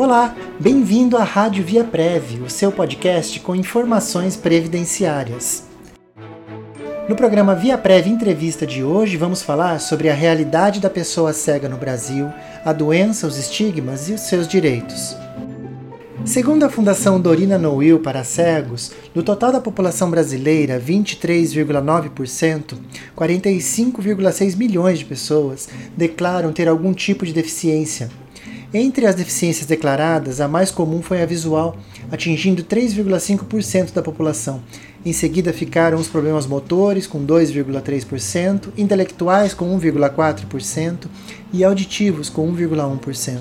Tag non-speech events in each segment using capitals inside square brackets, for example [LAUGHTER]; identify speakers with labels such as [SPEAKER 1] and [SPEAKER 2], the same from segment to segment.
[SPEAKER 1] Olá, bem-vindo à Rádio Via Prev, o seu podcast com informações previdenciárias. No programa Via Prev Entrevista de hoje, vamos falar sobre a realidade da pessoa cega no Brasil, a doença, os estigmas e os seus direitos. Segundo a Fundação Dorina Noil para Cegos, do total da população brasileira, 23,9%, 45,6 milhões de pessoas declaram ter algum tipo de deficiência, entre as deficiências declaradas, a mais comum foi a visual, atingindo 3,5% da população. Em seguida ficaram os problemas motores, com 2,3%, intelectuais, com 1,4% e auditivos, com 1,1%.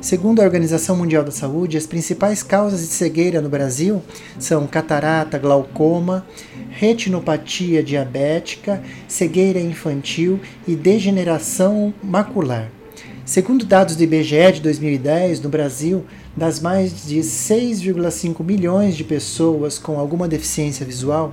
[SPEAKER 1] Segundo a Organização Mundial da Saúde, as principais causas de cegueira no Brasil são catarata, glaucoma, retinopatia diabética, cegueira infantil e degeneração macular. Segundo dados do IBGE de 2010, no Brasil, das mais de 6,5 milhões de pessoas com alguma deficiência visual,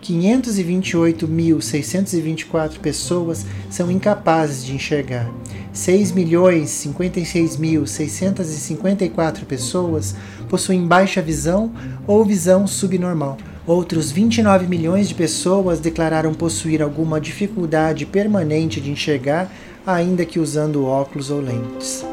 [SPEAKER 1] 528.624 pessoas são incapazes de enxergar. 6.056.654 pessoas possuem baixa visão ou visão subnormal. Outros 29 milhões de pessoas declararam possuir alguma dificuldade permanente de enxergar ainda que usando óculos ou lentes.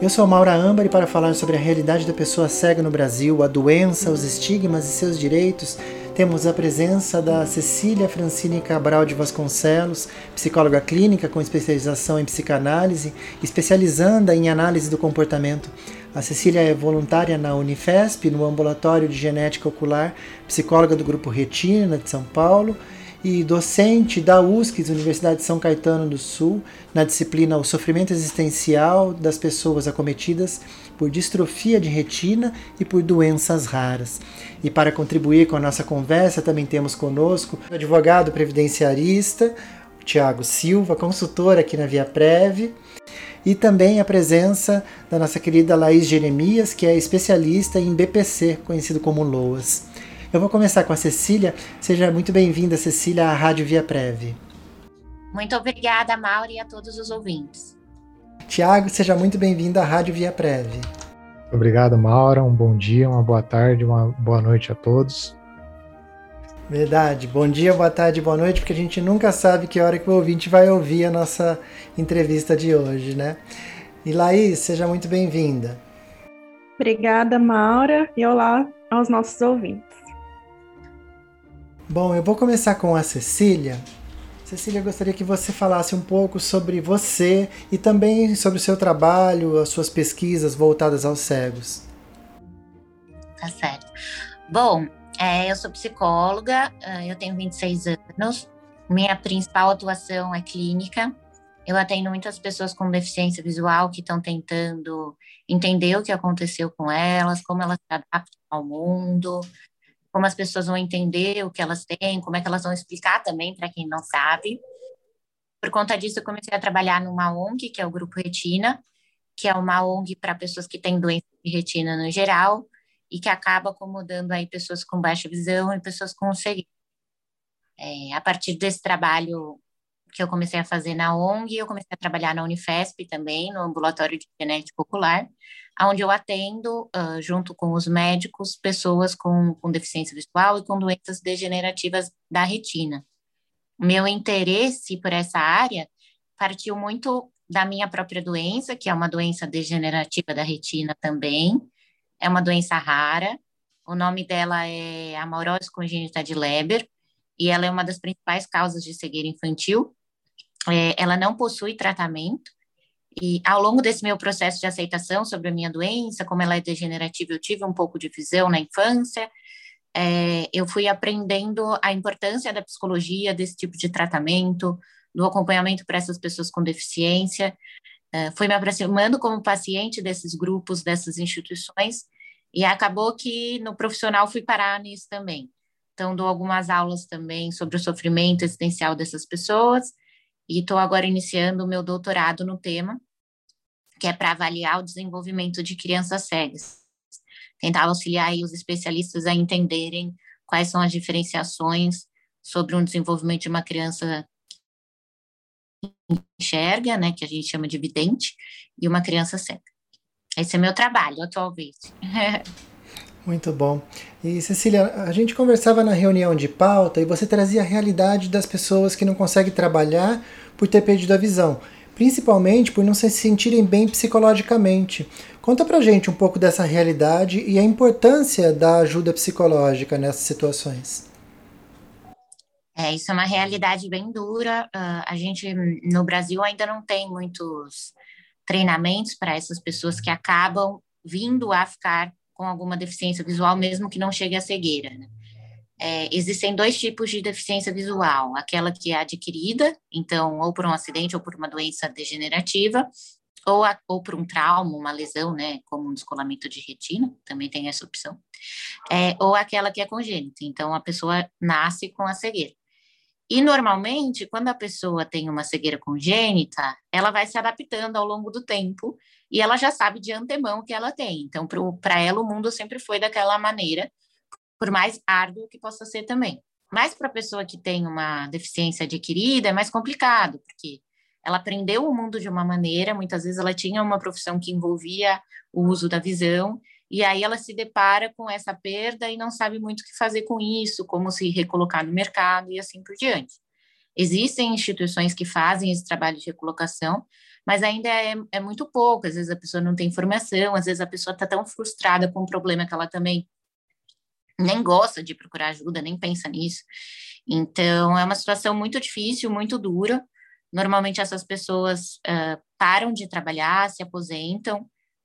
[SPEAKER 1] Eu sou Maura Ambari para falar sobre a realidade da pessoa cega no Brasil, a doença, os estigmas e seus direitos. Temos a presença da Cecília Francine Cabral de Vasconcelos, psicóloga clínica com especialização em psicanálise, especializanda em análise do comportamento. A Cecília é voluntária na Unifesp, no Ambulatório de Genética Ocular, psicóloga do Grupo Retina de São Paulo e docente da USC, Universidade de São Caetano do Sul, na disciplina O Sofrimento Existencial das Pessoas Acometidas por Distrofia de Retina e por Doenças Raras. E para contribuir com a nossa conversa, também temos conosco o advogado previdenciarista, Tiago Silva, consultor aqui na Via Prev, e também a presença da nossa querida Laís Jeremias, que é especialista em BPC, conhecido como LOAS. Eu vou começar com a Cecília. Seja muito bem-vinda, Cecília, à Rádio Via Prev.
[SPEAKER 2] Muito obrigada, Mauro, e a todos os ouvintes.
[SPEAKER 1] Tiago, seja muito bem-vindo à Rádio Via Prev.
[SPEAKER 3] Obrigado, Maura. Um bom dia, uma boa tarde, uma boa noite a todos.
[SPEAKER 1] Verdade. Bom dia, boa tarde, boa noite, porque a gente nunca sabe que hora que o ouvinte vai ouvir a nossa entrevista de hoje, né? E Laís, seja muito bem-vinda.
[SPEAKER 4] Obrigada, Maura, e olá aos nossos ouvintes.
[SPEAKER 1] Bom, eu vou começar com a Cecília. Cecília, eu gostaria que você falasse um pouco sobre você e também sobre o seu trabalho, as suas pesquisas voltadas aos cegos.
[SPEAKER 2] Tá certo. Bom, é, eu sou psicóloga, ah, eu tenho 26 anos, minha principal atuação é clínica. Eu atendo muitas pessoas com deficiência visual que estão tentando entender o que aconteceu com elas, como elas se adaptam ao mundo, como as pessoas vão entender o que elas têm, como é que elas vão explicar também para quem não sabe. Por conta disso, eu comecei a trabalhar numa ONG, que é o Grupo Retina, que é uma ONG para pessoas que têm doença de retina no geral e que acaba acomodando aí pessoas com baixa visão e pessoas com cegueira. É, a partir desse trabalho que eu comecei a fazer na ONG, eu comecei a trabalhar na Unifesp também, no ambulatório de genética popular, onde eu atendo, uh, junto com os médicos, pessoas com, com deficiência visual e com doenças degenerativas da retina. Meu interesse por essa área partiu muito da minha própria doença, que é uma doença degenerativa da retina também, é uma doença rara, o nome dela é amorose congênita de Leber, e ela é uma das principais causas de cegueira infantil. É, ela não possui tratamento, e ao longo desse meu processo de aceitação sobre a minha doença, como ela é degenerativa, eu tive um pouco de visão na infância, é, eu fui aprendendo a importância da psicologia, desse tipo de tratamento, do acompanhamento para essas pessoas com deficiência, é, fui me aproximando como paciente desses grupos, dessas instituições, e acabou que no profissional fui parar nisso também. Então, dou algumas aulas também sobre o sofrimento existencial dessas pessoas, e estou agora iniciando o meu doutorado no tema, que é para avaliar o desenvolvimento de crianças cegas. Tentar auxiliar os especialistas a entenderem quais são as diferenciações sobre um desenvolvimento de uma criança enxerga, né, que a gente chama de vidente, e uma criança cega. Esse é meu trabalho atualmente. [LAUGHS]
[SPEAKER 1] Muito bom. E Cecília, a gente conversava na reunião de pauta e você trazia a realidade das pessoas que não conseguem trabalhar por ter perdido a visão, principalmente por não se sentirem bem psicologicamente. Conta pra gente um pouco dessa realidade e a importância da ajuda psicológica nessas situações.
[SPEAKER 2] É, isso é uma realidade bem dura. Uh, a gente, no Brasil, ainda não tem muitos treinamentos para essas pessoas que acabam vindo a ficar com alguma deficiência visual, mesmo que não chegue à cegueira. Né? É, existem dois tipos de deficiência visual: aquela que é adquirida, então, ou por um acidente ou por uma doença degenerativa, ou, a, ou por um trauma, uma lesão, né, como um descolamento de retina, também tem essa opção, é, ou aquela que é congênita, então a pessoa nasce com a cegueira. E normalmente, quando a pessoa tem uma cegueira congênita, ela vai se adaptando ao longo do tempo e ela já sabe de antemão que ela tem. Então, para ela, o mundo sempre foi daquela maneira, por mais árduo que possa ser também. Mas para a pessoa que tem uma deficiência adquirida, é mais complicado, porque ela aprendeu o mundo de uma maneira, muitas vezes ela tinha uma profissão que envolvia o uso da visão, e aí ela se depara com essa perda e não sabe muito o que fazer com isso, como se recolocar no mercado e assim por diante. Existem instituições que fazem esse trabalho de recolocação, mas ainda é, é muito pouco. Às vezes a pessoa não tem informação, às vezes a pessoa está tão frustrada com o problema que ela também nem gosta de procurar ajuda, nem pensa nisso. Então, é uma situação muito difícil, muito dura. Normalmente, essas pessoas uh, param de trabalhar, se aposentam,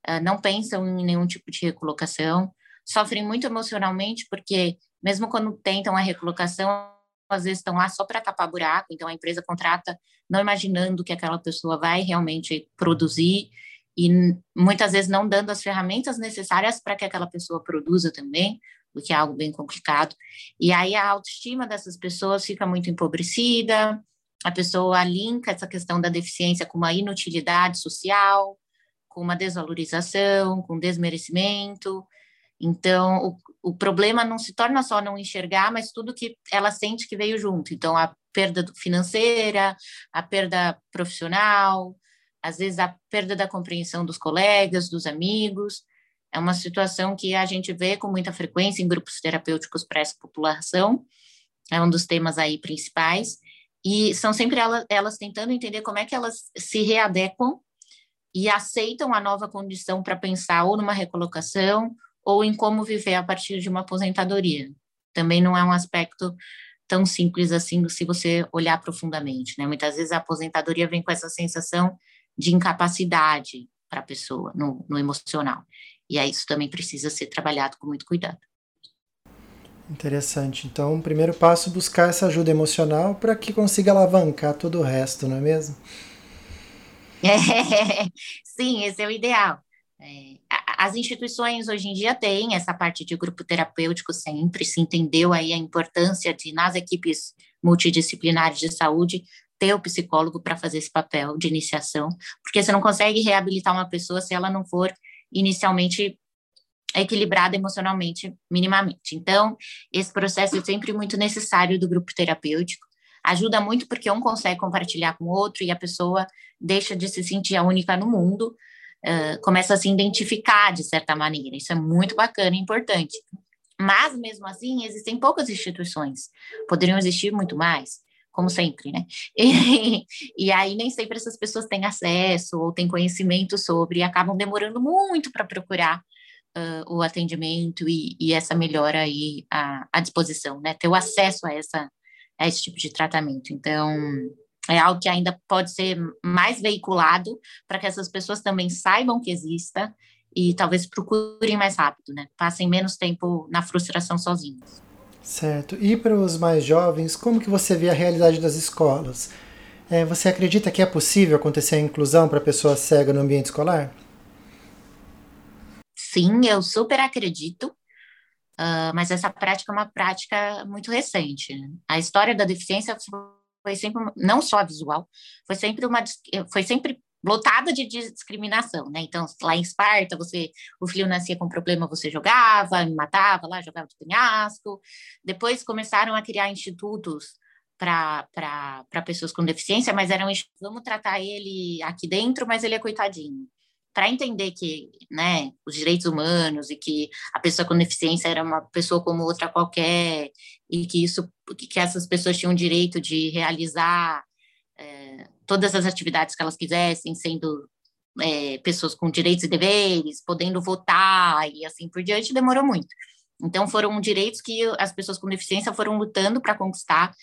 [SPEAKER 2] uh, não pensam em nenhum tipo de recolocação, sofrem muito emocionalmente, porque mesmo quando tentam a recolocação, às vezes estão lá só para tapar buraco, então a empresa contrata não imaginando que aquela pessoa vai realmente produzir e muitas vezes não dando as ferramentas necessárias para que aquela pessoa produza também, o que é algo bem complicado. E aí a autoestima dessas pessoas fica muito empobrecida, a pessoa linka essa questão da deficiência com uma inutilidade social, com uma desvalorização, com desmerecimento. Então, o, o problema não se torna só não enxergar, mas tudo que ela sente que veio junto. Então, a perda financeira, a perda profissional, às vezes a perda da compreensão dos colegas, dos amigos. É uma situação que a gente vê com muita frequência em grupos terapêuticos para essa população. É um dos temas aí principais. E são sempre elas, elas tentando entender como é que elas se readequam e aceitam a nova condição para pensar ou numa recolocação ou em como viver a partir de uma aposentadoria. Também não é um aspecto tão simples assim se você olhar profundamente, né? Muitas vezes a aposentadoria vem com essa sensação de incapacidade para a pessoa no, no emocional. E aí isso também precisa ser trabalhado com muito cuidado.
[SPEAKER 1] Interessante. Então, o primeiro passo é buscar essa ajuda emocional para que consiga alavancar todo o resto, não é mesmo?
[SPEAKER 2] É, [LAUGHS] sim, esse é o ideal. É, as instituições hoje em dia têm essa parte de grupo terapêutico sempre, se entendeu aí a importância de, nas equipes multidisciplinares de saúde, ter o psicólogo para fazer esse papel de iniciação, porque você não consegue reabilitar uma pessoa se ela não for inicialmente equilibrada emocionalmente, minimamente. Então, esse processo é sempre muito necessário do grupo terapêutico, ajuda muito porque um consegue compartilhar com o outro e a pessoa deixa de se sentir a única no mundo, uh, começa a se identificar de certa maneira. Isso é muito bacana e importante. Mas, mesmo assim, existem poucas instituições, poderiam existir muito mais, como sempre, né? E, [LAUGHS] e aí, nem sempre essas pessoas têm acesso ou têm conhecimento sobre e acabam demorando muito para procurar Uh, o atendimento e, e, essa melhora aí à, à disposição, né? Ter o acesso a essa a esse tipo de tratamento. Então, é algo que ainda pode ser mais veiculado para que essas pessoas também saibam que exista e talvez procurem mais rápido, né? Passem menos tempo na frustração sozinhos.
[SPEAKER 1] Certo. E para os mais jovens, como que você vê a realidade das escolas? É, você acredita que é possível acontecer a inclusão para pessoa cega no ambiente escolar?
[SPEAKER 2] Sim, eu super acredito. Uh, mas essa prática é uma prática muito recente. Né? A história da deficiência foi sempre, não só visual, foi sempre uma, foi sempre lotada de discriminação, né? Então, lá em Esparta, você, o filho nascia com problema, você jogava, matava lá, jogava de penhasco. Depois começaram a criar institutos para pessoas com deficiência, mas eram vamos tratar ele aqui dentro, mas ele é coitadinho. para entender que né, os direitos humanos e que a pessoa com deficiência era uma pessoa como outra qualquer e que isso que essas pessoas tinham direito de realizar todas as atividades que elas quisessem, sendo é, pessoas com direitos e deveres, podendo votar e assim por diante, demorou muito. Então, foram direitos que as pessoas com deficiência foram lutando para conquistar,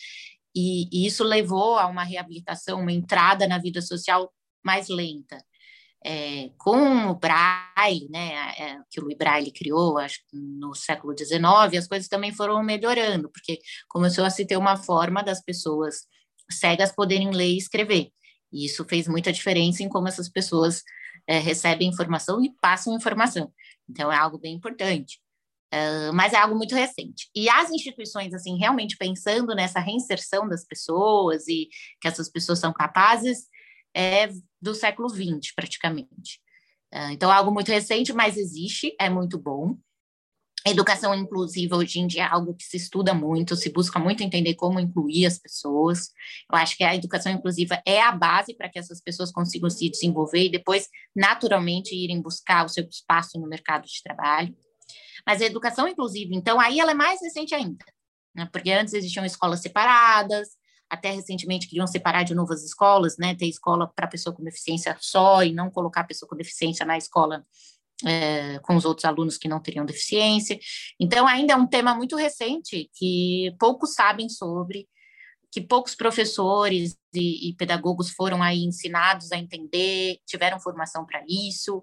[SPEAKER 2] e, e, isso levou a uma reabilitação, uma entrada na vida social mais lenta. É, com o Braille, né, é, que o Louis Braille criou, acho no século XIX, as coisas também foram melhorando, porque começou a se ter uma forma das pessoas cegas poderem ler e escrever. E isso fez muita diferença em como essas pessoas é, recebem informação e passam informação. Então, é algo bem importante. Uh, mas é algo muito recente. E as instituições, assim, realmente pensando nessa reinserção das pessoas e que essas pessoas são capazes, é do século XX, praticamente. Uh, então, é algo muito recente, mas existe, é muito bom. Educação inclusiva hoje em dia é algo que se estuda muito, se busca muito entender como incluir as pessoas. Eu acho que a educação inclusiva é a base para que essas pessoas consigam se desenvolver e depois, naturalmente, irem buscar o seu espaço no mercado de trabalho. Mas a educação inclusiva, então, aí ela é mais recente ainda, né? porque antes existiam escolas separadas, até recentemente queriam separar de novo as escolas, né? ter escola para pessoa com deficiência só e não colocar a pessoa com deficiência na escola é, com os outros alunos que não teriam deficiência. Então, ainda é um tema muito recente que poucos sabem sobre, que poucos professores e, e pedagogos foram aí ensinados a entender, tiveram formação para isso.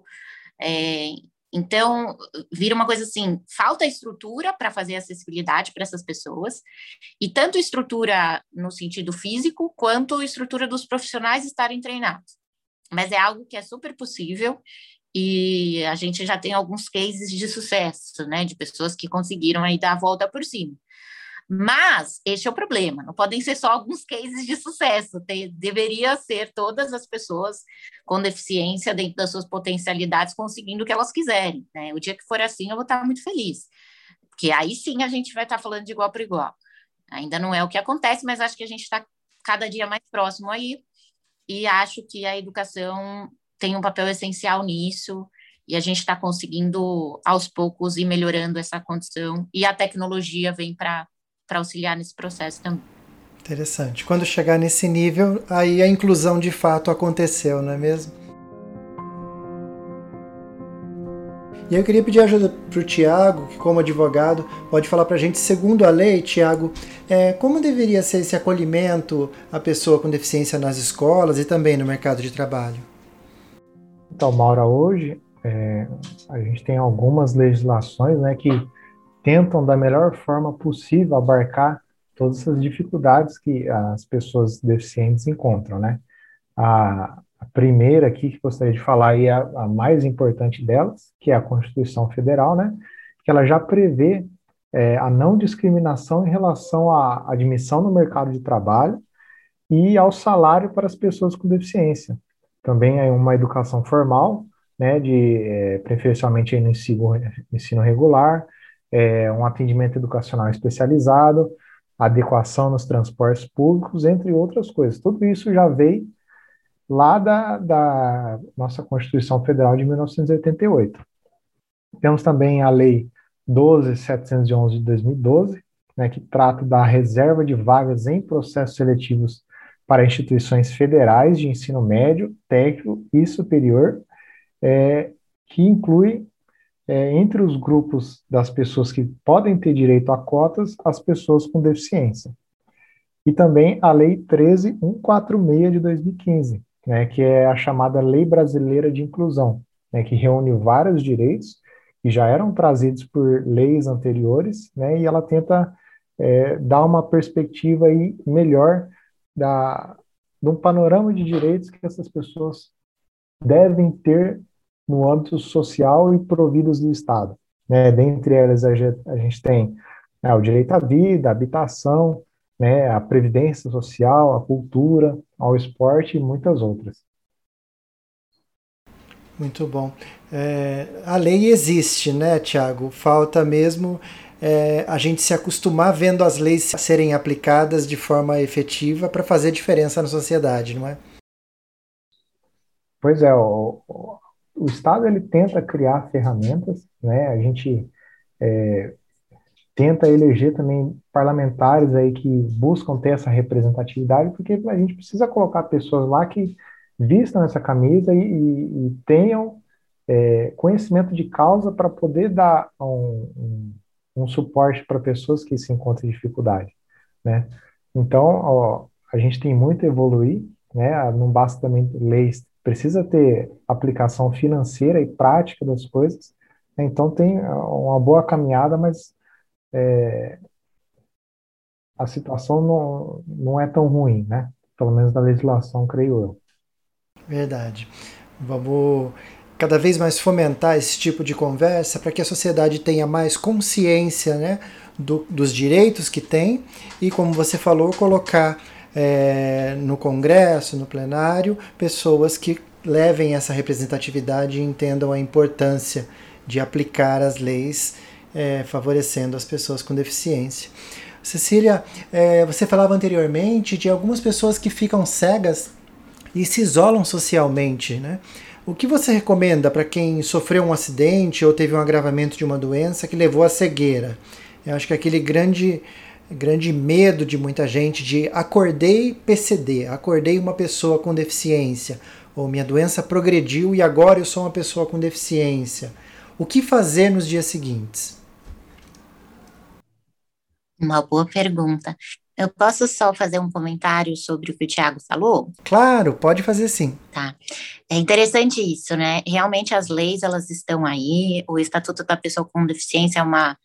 [SPEAKER 2] É, então, vira uma coisa assim: falta estrutura para fazer acessibilidade para essas pessoas, e tanto estrutura no sentido físico, quanto estrutura dos profissionais estarem treinados. Mas é algo que é super possível e a gente já tem alguns cases de sucesso, né, de pessoas que conseguiram aí dar a volta por cima. Mas este é o problema, não podem ser só alguns cases de sucesso, deveria ser todas as pessoas com deficiência dentro das suas potencialidades conseguindo o que elas quiserem. Né? O dia que for assim, eu vou estar muito feliz, porque aí sim a gente vai estar falando de igual para igual. Ainda não é o que acontece, mas acho que a gente está cada dia mais próximo aí, e acho que a educação tem um papel essencial nisso, e a gente está conseguindo, aos poucos, ir melhorando essa condição, e a tecnologia vem para auxiliar nesse processo também.
[SPEAKER 1] Interessante. Quando chegar nesse nível, aí a inclusão de fato aconteceu, não é mesmo? E eu queria pedir ajuda para o Tiago, que como advogado pode falar para a gente, segundo a lei, Tiago, é, como deveria ser esse acolhimento à pessoa com deficiência nas escolas e também no mercado de trabalho?
[SPEAKER 3] Então, Maura, hoje é, a gente tem algumas legislações né, que tentam da melhor forma possível abarcar todas essas dificuldades que as pessoas deficientes encontram, né? A, a primeira aqui que gostaria de falar é a, a, mais importante delas, que é a Constituição Federal, né? Que ela já prevê é, a não discriminação em relação à admissão no mercado de trabalho e ao salário para as pessoas com deficiência também é uma educação formal, né, de é, preferencialmente no ensino, ensino regular, é, um atendimento educacional especializado, adequação nos transportes públicos, entre outras coisas. Tudo isso já veio lá da, da nossa Constituição Federal de 1988. Temos também a Lei 12.711 de 2012, né, que trata da reserva de vagas em processos seletivos para instituições federais de ensino médio, técnico e superior, é, que inclui, é, entre os grupos das pessoas que podem ter direito a cotas, as pessoas com deficiência. E também a Lei 13146 de 2015, né, que é a chamada Lei Brasileira de Inclusão, né, que reúne vários direitos que já eram trazidos por leis anteriores, né, e ela tenta é, dar uma perspectiva aí melhor da, de um panorama de direitos que essas pessoas devem ter no âmbito social e providos do Estado. Né? Dentre elas, a gente, a gente tem né, o direito à vida, à habitação, né, a previdência social, a cultura, ao esporte e muitas outras.
[SPEAKER 1] Muito bom. É, a lei existe, né, Tiago? Falta mesmo é, a gente se acostumar vendo as leis serem aplicadas de forma efetiva para fazer diferença na sociedade, não é?
[SPEAKER 3] Pois é, o, o Estado ele tenta criar ferramentas, né? A gente é, tenta eleger também parlamentares aí que buscam ter essa representatividade, porque a gente precisa colocar pessoas lá que vistam essa camisa e, e, e tenham é, conhecimento de causa para poder dar um, um, um suporte para pessoas que se encontram em dificuldade, né? Então, ó, a gente tem muito a evoluir, né? Não basta também leis, precisa ter aplicação financeira e prática das coisas. Né? Então, tem uma boa caminhada, mas é, a situação não, não é tão ruim, né? Pelo menos na legislação, creio eu.
[SPEAKER 1] Verdade. Vamos cada vez mais fomentar esse tipo de conversa para que a sociedade tenha mais consciência né, do, dos direitos que tem e, como você falou, colocar é, no Congresso, no plenário, pessoas que levem essa representatividade e entendam a importância de aplicar as leis é, favorecendo as pessoas com deficiência. Cecília, é, você falava anteriormente de algumas pessoas que ficam cegas e se isolam socialmente, né? O que você recomenda para quem sofreu um acidente ou teve um agravamento de uma doença que levou à cegueira? Eu acho que aquele grande grande medo de muita gente de acordei PCD, acordei uma pessoa com deficiência, ou minha doença progrediu e agora eu sou uma pessoa com deficiência. O que fazer nos dias seguintes?
[SPEAKER 2] Uma boa pergunta. Eu posso só fazer um comentário sobre o que o Tiago falou?
[SPEAKER 1] Claro, pode fazer sim.
[SPEAKER 2] Tá. É interessante isso, né? Realmente as leis, elas estão aí. O Estatuto da Pessoa com Deficiência é uma,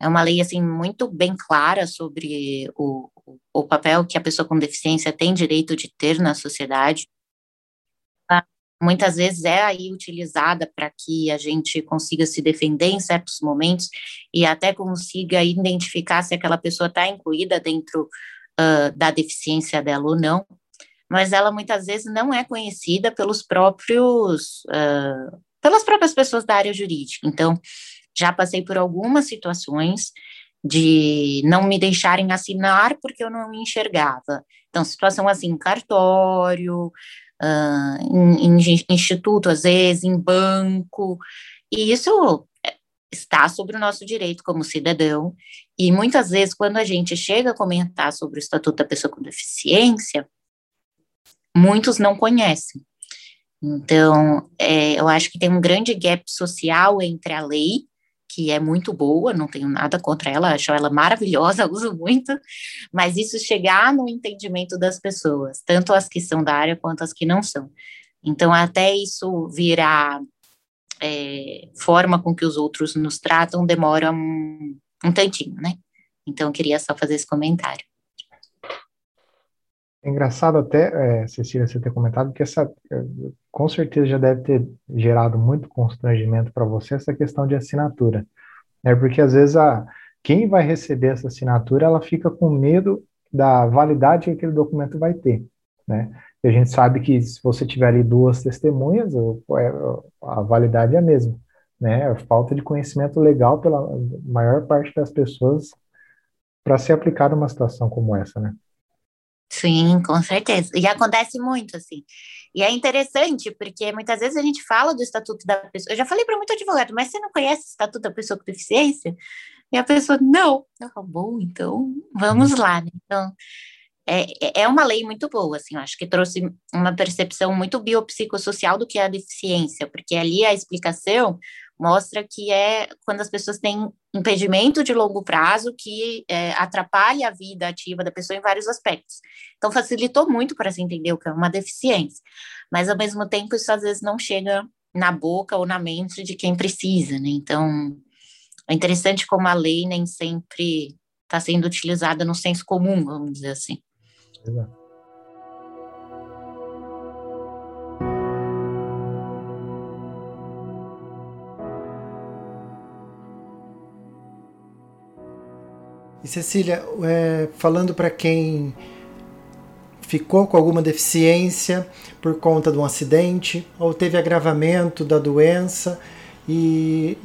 [SPEAKER 2] é uma lei, assim, muito bem clara sobre o, o papel que a pessoa com deficiência tem direito de ter na sociedade muitas vezes é aí utilizada para que a gente consiga se defender em certos momentos e até consiga identificar se aquela pessoa está incluída dentro uh, da deficiência dela ou não, mas ela muitas vezes não é conhecida pelos próprios, uh, pelas próprias pessoas da área jurídica. Então, já passei por algumas situações de não me deixarem assinar porque eu não me enxergava. Então, situação assim, cartório, uh, em, em instituto, às vezes, em banco, e isso está sobre o nosso direito como cidadão, e muitas vezes, quando a gente chega a comentar sobre o Estatuto da Pessoa com Deficiência, muitos não conhecem. Então, é, eu acho que tem um grande gap social entre a lei que é muito boa, não tenho nada contra ela, acho ela maravilhosa, [LAUGHS] uso muito, mas isso chegar no entendimento das pessoas, tanto as que são da área quanto as que não são. Então, até isso virar é, forma com que os outros nos tratam, demora um, um tantinho, né? Então, eu queria só fazer esse comentário.
[SPEAKER 3] É engraçado até, é, Cecília, você ter comentado que essa, é, com certeza já deve ter gerado muito constrangimento para você essa questão de assinatura, né? Porque às vezes a, quem vai receber essa assinatura, ela fica com medo da validade que aquele documento vai ter, né? E a gente sabe que se você tiver ali duas testemunhas, é, a validade é a mesma, né? Falta de conhecimento legal pela maior parte das pessoas para ser aplicada uma situação como essa, né?
[SPEAKER 2] Sim, com certeza. E acontece muito, assim. E é interessante, porque muitas vezes a gente fala do Estatuto da Pessoa. Eu já falei para muito advogado, mas você não conhece o Estatuto da Pessoa com Deficiência? E a pessoa, não. Eu falo, bom, então vamos lá, né? Então, é, é uma lei muito boa, assim, eu acho que trouxe uma percepção muito biopsicossocial do que é a deficiência, porque ali a explicação mostra que é quando as pessoas têm impedimento de longo prazo que é, atrapalha a vida ativa da pessoa em vários aspectos. Então, facilitou muito para se entender o que é uma deficiência, mas ao mesmo tempo isso às vezes não chega na boca ou na mente de quem precisa, né? Então, é interessante como a lei nem sempre está sendo utilizada no senso comum, vamos dizer assim. Exato.
[SPEAKER 1] E Cecília, é, falando para quem ficou com alguma deficiência por conta de um acidente ou teve agravamento da doença e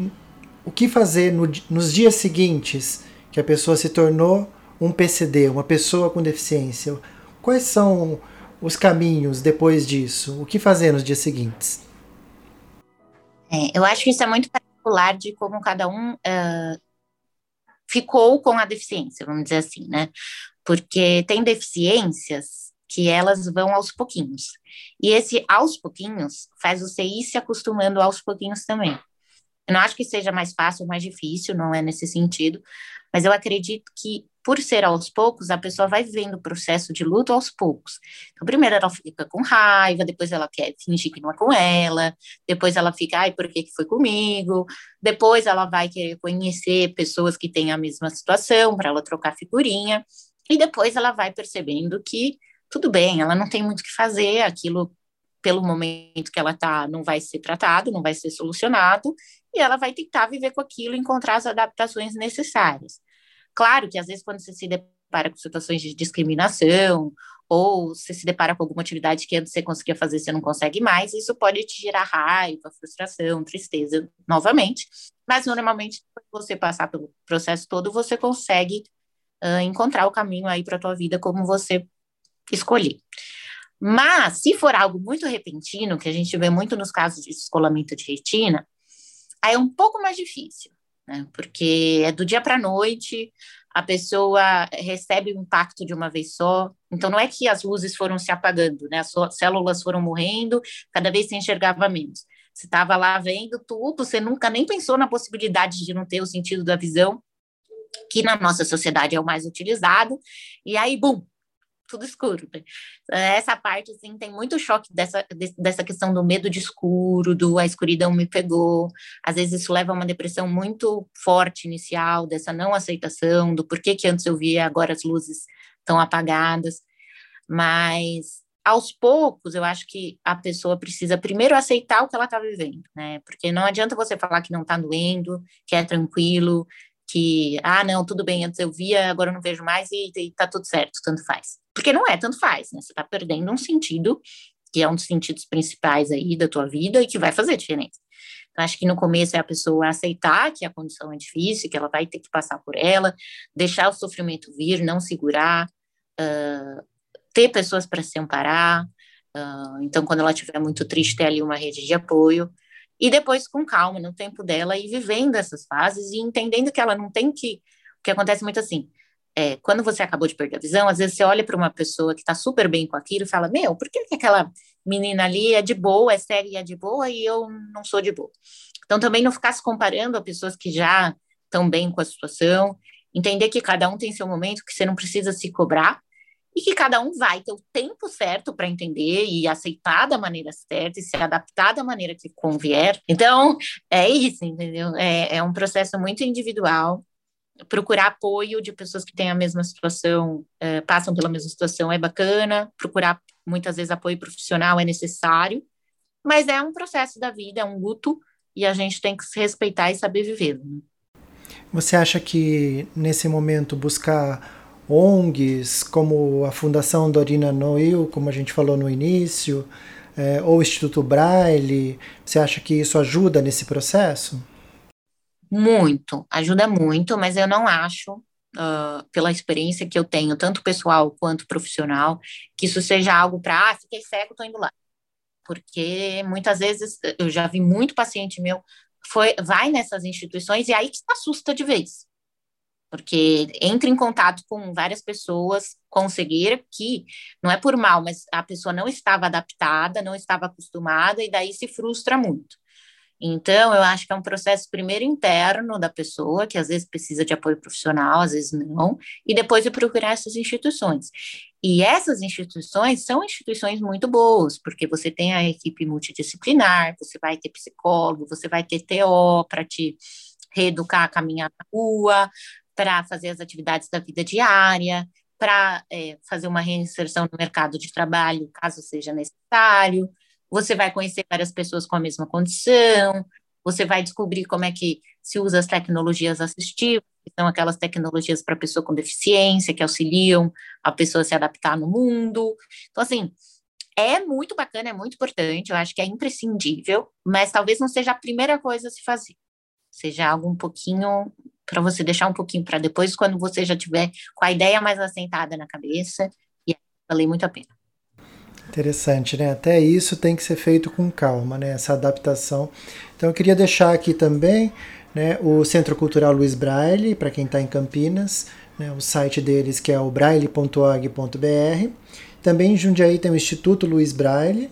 [SPEAKER 1] o que fazer no, nos dias seguintes que a pessoa se tornou um PCD, uma pessoa com deficiência? Quais são os caminhos depois disso? O que fazer nos dias seguintes?
[SPEAKER 2] É, eu acho que isso é muito particular de como cada um uh, ficou com a deficiência, vamos dizer assim, né? Porque tem deficiências que elas vão aos pouquinhos. E esse aos pouquinhos faz você ir se acostumando aos pouquinhos também. Eu não acho que seja mais fácil ou mais difícil, não é nesse sentido, mas eu acredito que por ser aos poucos, a pessoa vai vivendo o processo de luto aos poucos. Então, primeiro ela fica com raiva, depois ela quer fingir que não é com ela, depois ela fica, ai, por que, que foi comigo? Depois ela vai querer conhecer pessoas que têm a mesma situação, para ela trocar figurinha, e depois ela vai percebendo que tudo bem, ela não tem muito o que fazer, aquilo, pelo momento que ela está, não vai ser tratado, não vai ser solucionado, e ela vai tentar viver com aquilo, encontrar as adaptações necessárias. Claro que às vezes quando você se depara com situações de discriminação, ou você se depara com alguma atividade que antes você conseguia fazer, você não consegue mais, isso pode te gerar raiva, frustração, tristeza novamente. Mas normalmente, você passar pelo processo todo, você consegue uh, encontrar o caminho aí para a tua vida como você escolher. Mas, se for algo muito repentino, que a gente vê muito nos casos de descolamento de retina, aí é um pouco mais difícil né? Porque é do dia para a noite, a pessoa recebe o impacto de uma vez só. Então, não é que as luzes foram se apagando, né? As células foram morrendo, cada vez você enxergava menos. Você estava lá vendo tudo, você nunca nem pensou na possibilidade de não ter o sentido da visão, que na nossa sociedade é o mais utilizado, e aí, bum, tudo escuro. Né? Essa parte, assim, tem muito choque dessa, dessa questão do medo de escuro, do a escuridão me pegou. Às vezes isso leva a uma depressão muito forte inicial, dessa não aceitação, do porquê que antes eu via, agora as luzes estão apagadas. Mas aos poucos, eu acho que a pessoa precisa primeiro aceitar o que ela está vivendo, né? Porque não adianta você falar que não está doendo, que é tranquilo, que, ah, não, tudo bem, antes eu via, agora eu não vejo mais e, e tá tudo certo, tanto faz. Porque não é tanto faz, né? Você tá perdendo um sentido, que é um dos sentidos principais aí da tua vida e que vai fazer diferença. Então, acho que no começo é a pessoa aceitar que a condição é difícil, que ela vai ter que passar por ela, deixar o sofrimento vir, não segurar, uh, ter pessoas para se amparar. Uh, então, quando ela estiver muito triste, ter ali uma rede de apoio e depois com calma, no tempo dela, e vivendo essas fases e entendendo que ela não tem que. O que acontece muito assim, é, quando você acabou de perder a visão, às vezes você olha para uma pessoa que está super bem com aquilo e fala: Meu, por que, que aquela menina ali é de boa, é séria é de boa e eu não sou de boa? Então, também não ficar se comparando a pessoas que já estão bem com a situação, entender que cada um tem seu momento, que você não precisa se cobrar, e que cada um vai ter o tempo certo para entender e aceitar da maneira certa e se adaptar da maneira que convier. Então, é isso, entendeu? É, é um processo muito individual. Procurar apoio de pessoas que têm a mesma situação, é, passam pela mesma situação é bacana. Procurar, muitas vezes, apoio profissional é necessário. Mas é um processo da vida, é um luto, e a gente tem que se respeitar e saber viver. Né?
[SPEAKER 1] Você acha que, nesse momento, buscar ONGs, como a Fundação Dorina Noil, como a gente falou no início, é, ou o Instituto Braille, você acha que isso ajuda nesse processo?
[SPEAKER 2] Muito, ajuda muito, mas eu não acho, uh, pela experiência que eu tenho, tanto pessoal quanto profissional, que isso seja algo para, ah, fiquei cego, tô indo lá. Porque muitas vezes eu já vi muito paciente meu foi, vai nessas instituições e aí que se assusta de vez porque entra em contato com várias pessoas com cegueira que não é por mal, mas a pessoa não estava adaptada, não estava acostumada e daí se frustra muito. Então, eu acho que é um processo primeiro interno da pessoa, que às vezes precisa de apoio profissional, às vezes não, e depois de procurar essas instituições. E essas instituições são instituições muito boas, porque você tem a equipe multidisciplinar, você vai ter psicólogo, você vai ter TO para te reeducar a caminhar na rua, para fazer as atividades da vida diária, para é, fazer uma reinserção no mercado de trabalho, caso seja necessário. Você vai conhecer várias pessoas com a mesma condição, você vai descobrir como é que se usa as tecnologias assistivas, que são aquelas tecnologias para pessoa com deficiência, que auxiliam a pessoa a se adaptar no mundo. Então, assim, é muito bacana, é muito importante, eu acho que é imprescindível, mas talvez não seja a primeira coisa a se fazer. Seja algo um pouquinho para você deixar um pouquinho para depois, quando você já tiver com a ideia mais assentada na cabeça, e valeu muito a pena.
[SPEAKER 1] Interessante, né? Até isso tem que ser feito com calma, né? Essa adaptação. Então eu queria deixar aqui também né, o Centro Cultural Luiz Braille, para quem está em Campinas, né, o site deles que é o braille.org.br. Também em Jundiaí tem o Instituto Luiz Braille,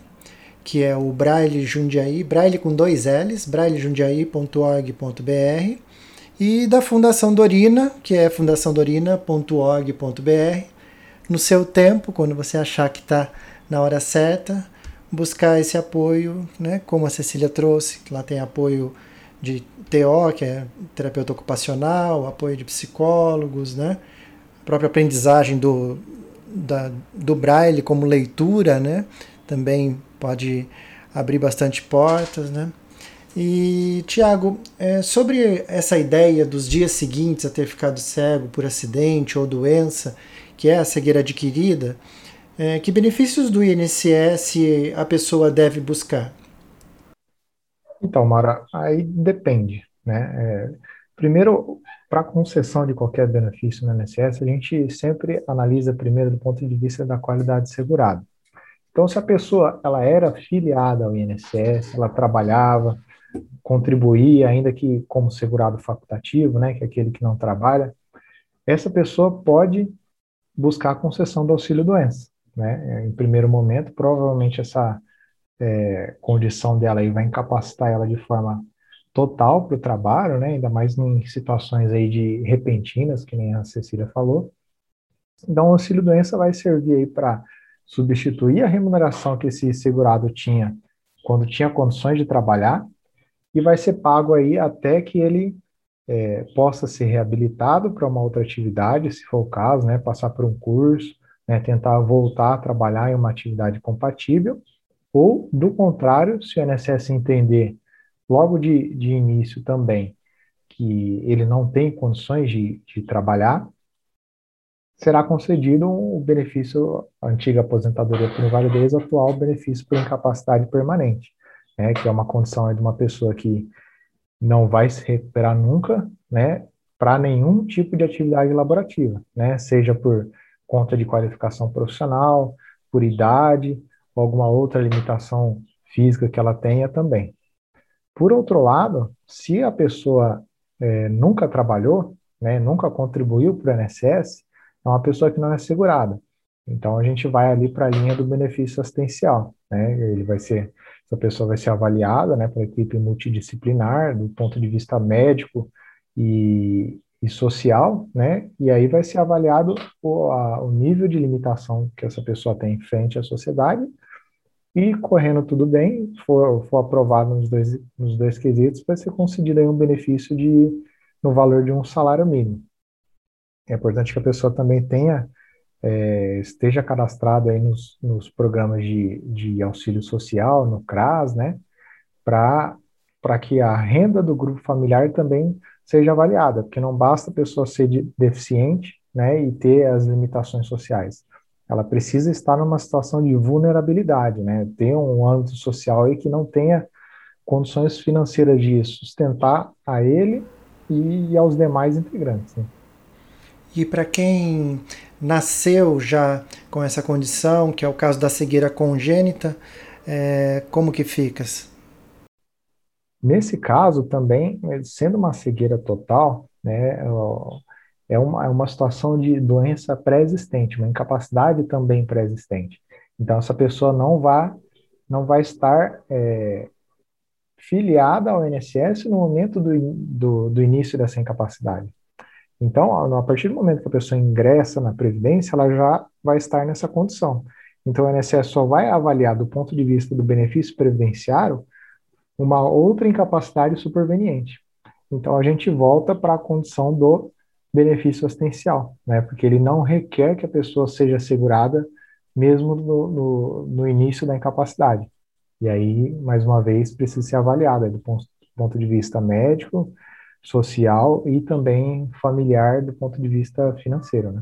[SPEAKER 1] que é o Braille Jundiaí, Braille com dois L's, braillejundiaí.org.br. E da Fundação Dorina, que é fundaçãodorina.org.br. No seu tempo, quando você achar que está na hora certa, buscar esse apoio, né? como a Cecília trouxe, lá tem apoio de TO, que é terapeuta ocupacional, apoio de psicólogos, né? a própria aprendizagem do, da, do braille como leitura, né? também pode abrir bastante portas. Né? E, Tiago, é, sobre essa ideia dos dias seguintes a ter ficado cego por acidente ou doença, que é a cegueira adquirida, é, que benefícios do INSS a pessoa deve buscar?
[SPEAKER 3] Então, Mara, aí depende. Né? É, primeiro, para concessão de qualquer benefício no INSS, a gente sempre analisa primeiro do ponto de vista da qualidade segurada. Então, se a pessoa ela era filiada ao INSS, ela trabalhava, contribuía, ainda que como segurado facultativo, né, que é aquele que não trabalha, essa pessoa pode buscar a concessão do auxílio doença. Né? Em primeiro momento, provavelmente essa é, condição dela aí vai incapacitar ela de forma total para o trabalho, né? ainda mais em situações aí de repentinas, que nem a Cecília falou. Então, o auxílio-doença vai servir aí para substituir a remuneração que esse segurado tinha quando tinha condições de trabalhar e vai ser pago aí até que ele é, possa ser reabilitado para uma outra atividade, se for o caso, né, passar por um curso, né, tentar voltar a trabalhar em uma atividade compatível, ou, do contrário, se o INSS entender logo de, de início também que ele não tem condições de, de trabalhar, será concedido o benefício, a antiga aposentadoria por invalidez, atual benefício por incapacidade permanente, né, que é uma condição de uma pessoa que não vai se recuperar nunca, né, para nenhum tipo de atividade laborativa, né, seja por conta de qualificação profissional, por idade, ou alguma outra limitação física que ela tenha também. Por outro lado, se a pessoa é, nunca trabalhou, né, nunca contribuiu para o INSS, é uma pessoa que não é segurada. Então a gente vai ali para a linha do benefício assistencial, né? Ele vai ser, essa pessoa vai ser avaliada, né, a equipe multidisciplinar do ponto de vista médico e, e social, né? E aí vai ser avaliado o, a, o nível de limitação que essa pessoa tem frente à sociedade e correndo tudo bem, for, for aprovado nos dois, nos dois quesitos, vai ser concedido aí um benefício de, no valor de um salário mínimo. É importante que a pessoa também tenha, é, esteja cadastrado aí nos, nos programas de, de auxílio social, no CRAS, né? Para que a renda do grupo familiar também seja avaliada, porque não basta a pessoa ser deficiente né, e ter as limitações sociais. Ela precisa estar numa situação de vulnerabilidade, né, ter um âmbito social aí que não tenha condições financeiras de sustentar a ele e aos demais integrantes. Né.
[SPEAKER 1] E para quem nasceu já com essa condição, que é o caso da cegueira congênita, é, como que ficas?
[SPEAKER 3] Nesse caso também, sendo uma cegueira total, né, é uma, é uma situação de doença pré-existente, uma incapacidade também pré-existente. Então, essa pessoa não vai, não vai estar é, filiada ao INSS no momento do, do, do início dessa incapacidade. Então, a partir do momento que a pessoa ingressa na Previdência, ela já vai estar nessa condição. Então, o INSS só vai avaliar do ponto de vista do benefício previdenciário uma outra incapacidade superveniente. Então a gente volta para a condição do benefício assistencial, né? Porque ele não requer que a pessoa seja assegurada mesmo no, no, no início da incapacidade. E aí, mais uma vez, precisa ser avaliada do ponto, do ponto de vista médico, social e também familiar do ponto de vista financeiro, né?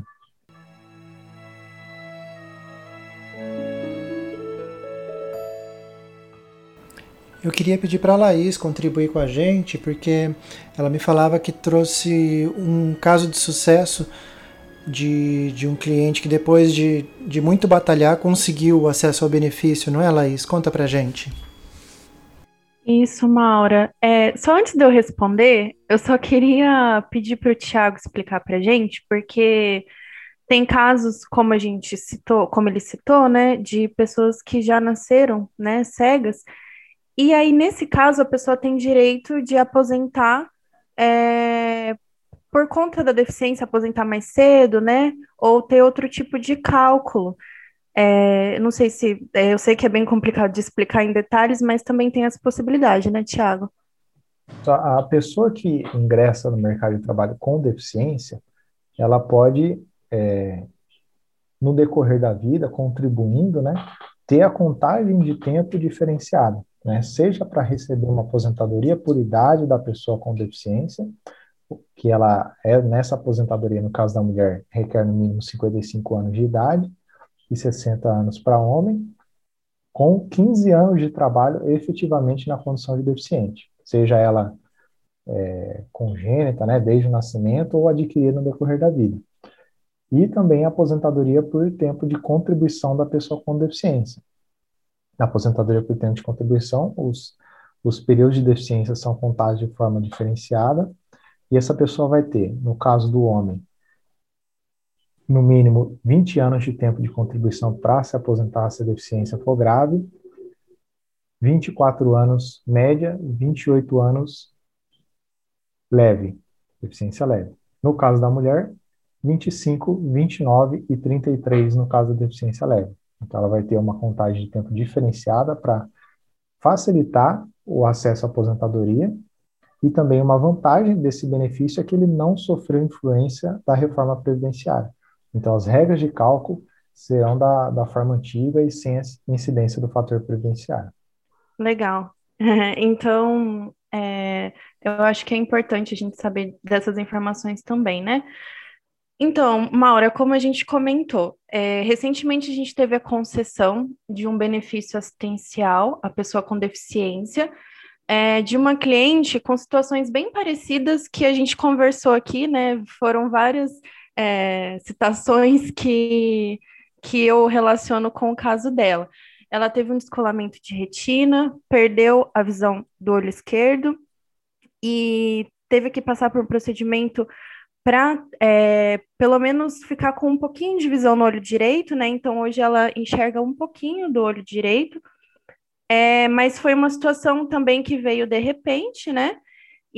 [SPEAKER 1] Eu queria pedir para a Laís contribuir com a gente, porque ela me falava que trouxe um caso de sucesso de, de um cliente que depois de, de muito batalhar conseguiu acesso ao benefício, não é, Laís? Conta pra gente.
[SPEAKER 4] Isso, Maura. É, só antes de eu responder, eu só queria pedir para o Tiago explicar para gente, porque tem casos, como a gente citou, como ele citou, né, de pessoas que já nasceram, né, cegas, e aí, nesse caso, a pessoa tem direito de aposentar é, por conta da deficiência, aposentar mais cedo, né? Ou ter outro tipo de cálculo. É, não sei se. É, eu sei que é bem complicado de explicar em detalhes, mas também tem essa possibilidade, né, Tiago?
[SPEAKER 3] A pessoa que ingressa no mercado de trabalho com deficiência, ela pode, é, no decorrer da vida, contribuindo, né, ter a contagem de tempo diferenciada, né, seja para receber uma aposentadoria por idade da pessoa com deficiência, que ela é nessa aposentadoria, no caso da mulher, requer no mínimo 55 anos de idade e 60 anos para homem, com 15 anos de trabalho efetivamente na condição de deficiente, seja ela é, congênita, né, desde o nascimento ou adquirida no decorrer da vida. E também a aposentadoria por tempo de contribuição da pessoa com deficiência. Na aposentadoria por tempo de contribuição, os, os períodos de deficiência são contados de forma diferenciada e essa pessoa vai ter, no caso do homem, no mínimo 20 anos de tempo de contribuição para se aposentar se a deficiência for grave, 24 anos média, 28 anos leve, deficiência leve. No caso da mulher, 25, 29 e 33 no caso da deficiência leve. Então, ela vai ter uma contagem de tempo diferenciada para facilitar o acesso à aposentadoria e também uma vantagem desse benefício é que ele não sofreu influência da reforma previdenciária. Então, as regras de cálculo serão da, da forma antiga e sem incidência do fator previdenciário.
[SPEAKER 4] Legal. [LAUGHS] Então, é, eu acho que é importante a gente saber dessas informações também, né? Então, Maura, como a gente comentou, é, recentemente a gente teve a concessão de um benefício assistencial à pessoa com deficiência, é, de uma cliente com situações bem parecidas que a gente conversou aqui, né? Foram várias é, citações que, que eu relaciono com o caso dela. Ela teve um descolamento de retina, perdeu a visão do olho esquerdo e teve que passar por um procedimento para é, pelo menos ficar com um pouquinho de visão no olho direito, né? Então hoje ela enxerga um pouquinho do olho direito é, mas foi uma situação também que veio de repente, né?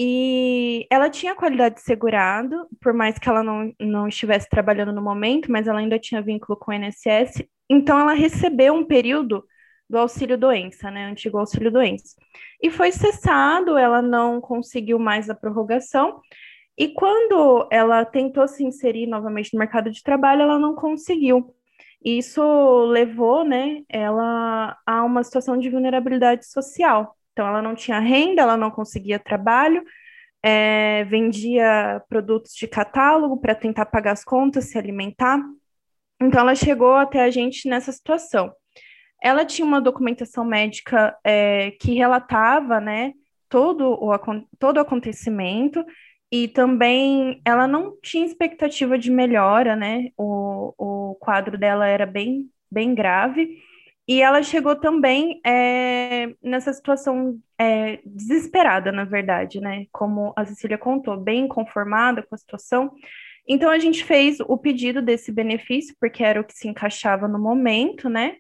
[SPEAKER 4] E ela tinha qualidade de segurado, por mais que ela não, não estivesse trabalhando no momento, mas ela ainda tinha vínculo com o INSS. Então, ela recebeu um período do auxílio doença, né? Antigo auxílio doença. E foi cessado, ela não conseguiu mais a prorrogação. E quando ela tentou se inserir novamente no mercado de trabalho, ela não conseguiu. Isso levou, né, ela a uma situação de vulnerabilidade social. Então, ela não tinha renda, ela não conseguia trabalho, é, vendia produtos de catálogo para tentar pagar as contas, se alimentar. Então, ela chegou até a gente nessa situação. Ela tinha uma documentação médica é, que relatava, né, todo o, todo o acontecimento e também ela não tinha expectativa de melhora, né? O, o quadro dela era bem, bem grave. E ela chegou também é, nessa situação é, desesperada, na verdade, né? Como a Cecília contou, bem conformada com a situação. Então a gente fez o pedido desse benefício, porque era o que se encaixava no momento, né?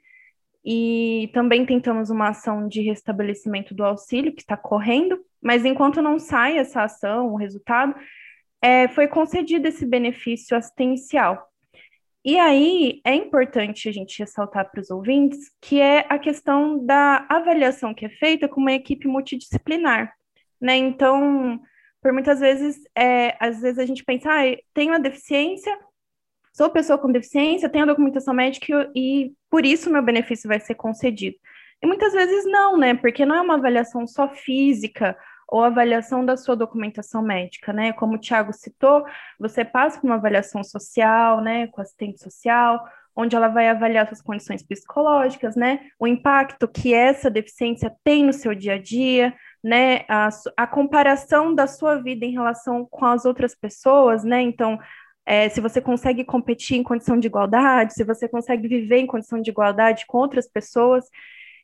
[SPEAKER 4] E também tentamos uma ação de restabelecimento do auxílio, que está correndo, mas enquanto não sai essa ação, o resultado, é, foi concedido esse benefício assistencial. E aí é importante a gente ressaltar para os ouvintes que é a questão da avaliação que é feita com uma equipe multidisciplinar, né? Então, por muitas vezes, é, às vezes a gente pensa, ah, tenho uma deficiência, sou pessoa com deficiência, tenho a documentação médica e por isso meu benefício vai ser concedido. E muitas vezes não, né? Porque não é uma avaliação só física ou avaliação da sua documentação médica, né? Como o Tiago citou, você passa por uma avaliação social, né, com assistente social, onde ela vai avaliar suas condições psicológicas, né? O impacto que essa deficiência tem no seu dia a dia, né? A, a comparação da sua vida em relação com as outras pessoas, né? Então, é, se você consegue competir em condição de igualdade, se você consegue viver em condição de igualdade com outras pessoas.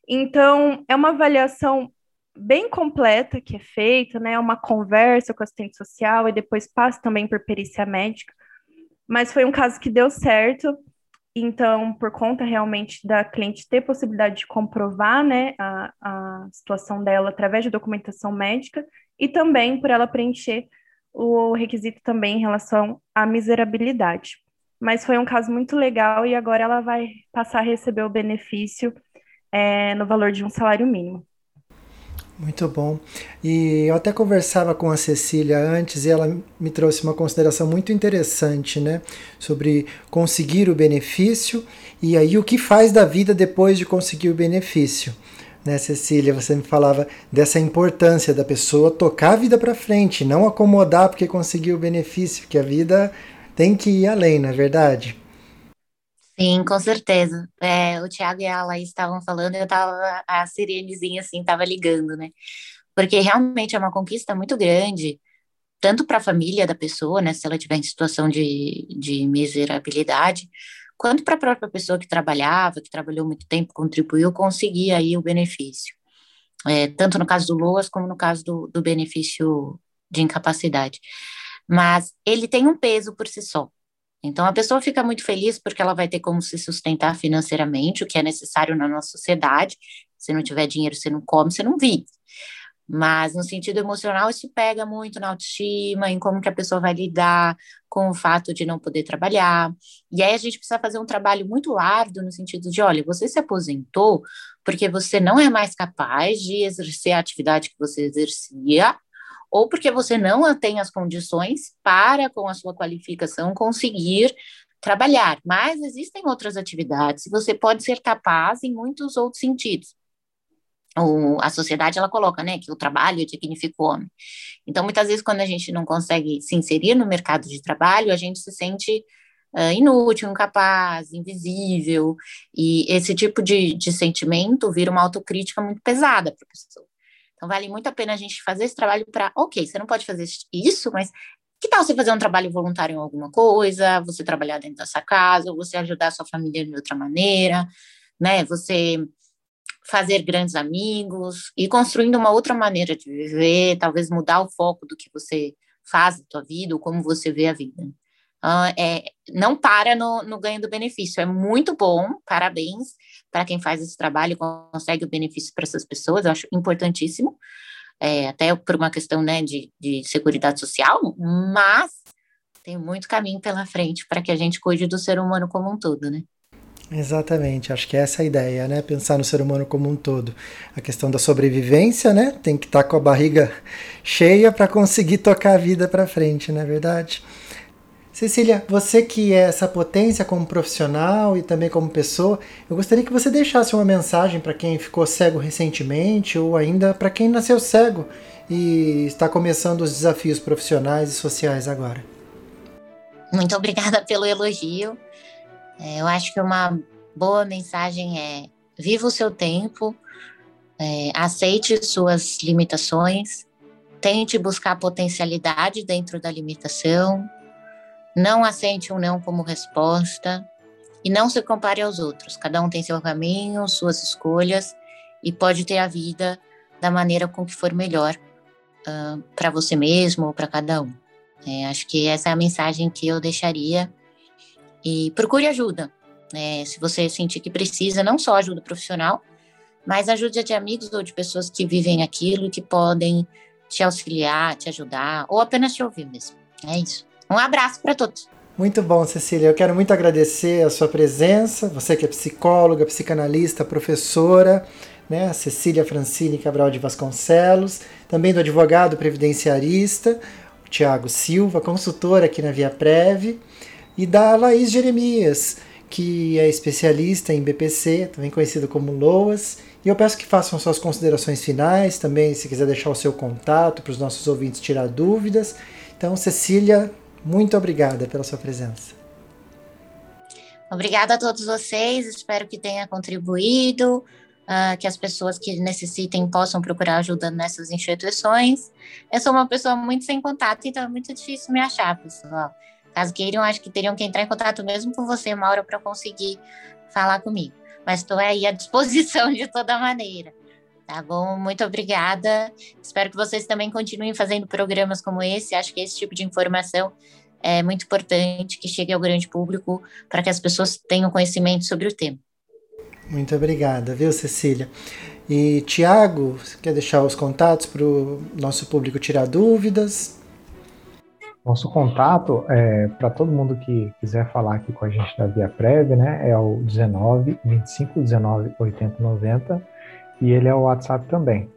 [SPEAKER 4] Então, é uma avaliação bem completa que é feita, né? Uma conversa com o assistente social e depois passa também por perícia médica. Mas foi um caso que deu certo. Então, por conta realmente da cliente ter possibilidade de comprovar né, a, a situação dela através de documentação médica e também por ela preencher o requisito também em relação à miserabilidade. Mas foi um caso muito legal e agora ela vai passar a receber o benefício é, no valor de um salário mínimo.
[SPEAKER 1] Muito bom. E eu até conversava com a Cecília antes e ela me trouxe uma consideração muito interessante, né? Sobre conseguir o benefício e aí o que faz da vida depois de conseguir o benefício. Né, Cecília, você me falava dessa importância da pessoa tocar a vida para frente, não acomodar porque conseguiu o benefício, que a vida tem que ir além, não é verdade?
[SPEAKER 2] Sim, com certeza. É, o Thiago e a Laís estavam falando, eu tava, a sirenezinha assim, tava ligando, né? Porque realmente é uma conquista muito grande, tanto para a família da pessoa, né, se ela tiver em situação de, de miserabilidade, quanto para a própria pessoa que trabalhava, que trabalhou muito tempo, contribuiu, conseguir aí o benefício. É, tanto no caso do LOAS, como no caso do, do benefício de incapacidade. Mas ele tem um peso por si só. Então, a pessoa fica muito feliz porque ela vai ter como se sustentar financeiramente, o que é necessário na nossa sociedade. Se não tiver dinheiro, você não come, você não vive. Mas no sentido emocional, isso pega muito na autoestima, em como que a pessoa vai lidar com o fato de não poder trabalhar. E aí a gente precisa fazer um trabalho muito árduo no sentido de, olha, você se aposentou porque você não é mais capaz de exercer a atividade que você exercia ou porque você não tem as condições para, com a sua qualificação, conseguir trabalhar. Mas existem outras atividades você pode ser capaz em muitos outros sentidos. O, a sociedade ela coloca, né, que o trabalho dignifica o homem. Então, muitas vezes, quando a gente não consegue se inserir no mercado de trabalho, a gente se sente uh, inútil, incapaz, invisível, e esse tipo de, de sentimento vira uma autocrítica muito pesada para a pessoa. Então, vale muito a pena a gente fazer esse trabalho para, ok, você não pode fazer isso, mas que tal você fazer um trabalho voluntário em alguma coisa, você trabalhar dentro da sua casa, você ajudar a sua família de outra maneira, né? Você fazer grandes amigos e construindo uma outra maneira de viver, talvez mudar o foco do que você faz da tua vida, ou como você vê a vida. Uh, é, não para no, no ganho do benefício, é muito bom, parabéns, para quem faz esse trabalho e consegue o benefício para essas pessoas, eu acho importantíssimo, é, até por uma questão né, de, de segurança social, mas tem muito caminho pela frente para que a gente cuide do ser humano como um todo, né?
[SPEAKER 1] Exatamente, acho que é essa a ideia, né? Pensar no ser humano como um todo. A questão da sobrevivência, né? Tem que estar tá com a barriga [LAUGHS] cheia para conseguir tocar a vida para frente, não é verdade? Cecília, você que é essa potência como profissional e também como pessoa, eu gostaria que você deixasse uma mensagem para quem ficou cego recentemente ou ainda para quem nasceu cego e está começando os desafios profissionais e sociais agora.
[SPEAKER 2] Muito obrigada pelo elogio. É, eu acho que uma boa mensagem é: viva o seu tempo, é, aceite suas limitações, tente buscar potencialidade dentro da limitação, não aceite um não como resposta e não se compare aos outros. Cada um tem seu caminho, suas escolhas e pode ter a vida da maneira com que for melhor uh, para você mesmo ou para cada um. É, acho que essa é a mensagem que eu deixaria. E procure ajuda. Né? Se você sentir que precisa, não só ajuda profissional, mas ajuda de amigos ou de pessoas que vivem aquilo e que podem te auxiliar, te ajudar, ou apenas te ouvir mesmo. É isso. Um abraço para todos.
[SPEAKER 1] Muito bom, Cecília. Eu quero muito agradecer a sua presença, você que é psicóloga, psicanalista, professora, né? Cecília Francine Cabral de Vasconcelos, também do advogado previdenciarista, Tiago Silva, consultor aqui na Via Prev, e da Laís Jeremias, que é especialista em BPC, também conhecido como LOAS. E eu peço que façam suas considerações finais, também se quiser deixar o seu contato para os nossos ouvintes tirar dúvidas. Então, Cecília, muito obrigada pela sua presença.
[SPEAKER 2] Obrigada a todos vocês, espero que tenha contribuído, uh, que as pessoas que necessitem possam procurar ajuda nessas instituições. Eu sou uma pessoa muito sem contato, então é muito difícil me achar, pessoal. Caso queiram, acho que teriam que entrar em contato mesmo com você, Maura, para conseguir falar comigo. Mas estou aí à disposição de toda maneira. Tá bom? Muito obrigada. Espero que vocês também continuem fazendo programas como esse. Acho que esse tipo de informação é muito importante que chegue ao grande público para que as pessoas tenham conhecimento sobre o tema.
[SPEAKER 1] Muito obrigada, viu, Cecília? E Tiago, quer deixar os contatos para o nosso público tirar dúvidas?
[SPEAKER 3] Nosso contato, é, para todo mundo que quiser falar aqui com a gente da Via Prévia, né, é o 19 25 19 80 90 e ele é o WhatsApp também.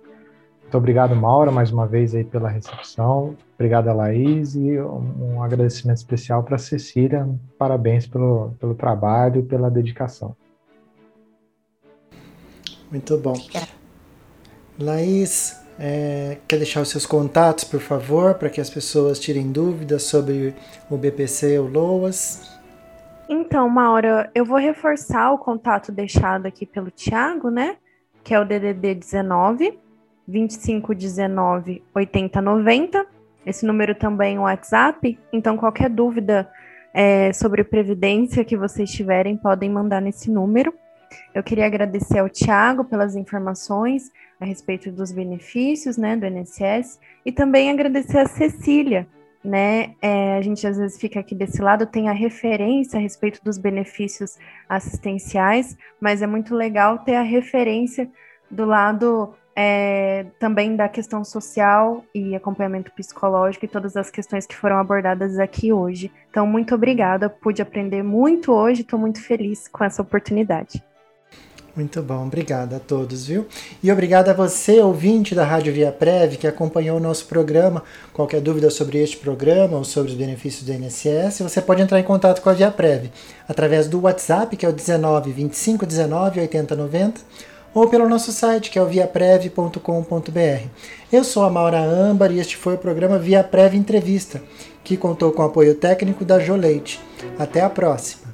[SPEAKER 3] Muito obrigado, Maura, mais uma vez aí pela recepção. Obrigado, Laís, e um, um agradecimento especial para Cecília. Parabéns pelo, pelo trabalho e pela dedicação.
[SPEAKER 1] Muito bom. Laís, é, quer deixar os seus contatos, por favor, para que as pessoas tirem dúvidas sobre o BPC ou LOAS?
[SPEAKER 4] Então, Maura, eu vou reforçar o contato deixado aqui pelo Tiago, né? Que é o DDD 19 2519 8090. Esse número também é o WhatsApp. Então, qualquer dúvida é, sobre previdência que vocês tiverem, podem mandar nesse número. Eu queria agradecer ao Tiago pelas informações a respeito dos benefícios né, do INSS e também agradecer a Cecília. Né? É, a gente às vezes fica aqui desse lado, tem a referência a respeito dos benefícios assistenciais, mas é muito legal ter a referência do lado é, também da questão social e acompanhamento psicológico e todas as questões que foram abordadas aqui hoje. Então, muito obrigada, pude aprender muito hoje, estou muito feliz com essa oportunidade.
[SPEAKER 1] Muito bom, obrigado a todos, viu? E obrigado a você, ouvinte da Rádio Via Prev, que acompanhou o nosso programa. Qualquer dúvida sobre este programa ou sobre os benefícios do INSS, você pode entrar em contato com a Via Prev através do WhatsApp, que é o 19 25 19 80 90, ou pelo nosso site, que é o viaprev.com.br. Eu sou a Maura Âmbar e este foi o programa Via Prev Entrevista, que contou com o apoio técnico da Joleite. Até a próxima!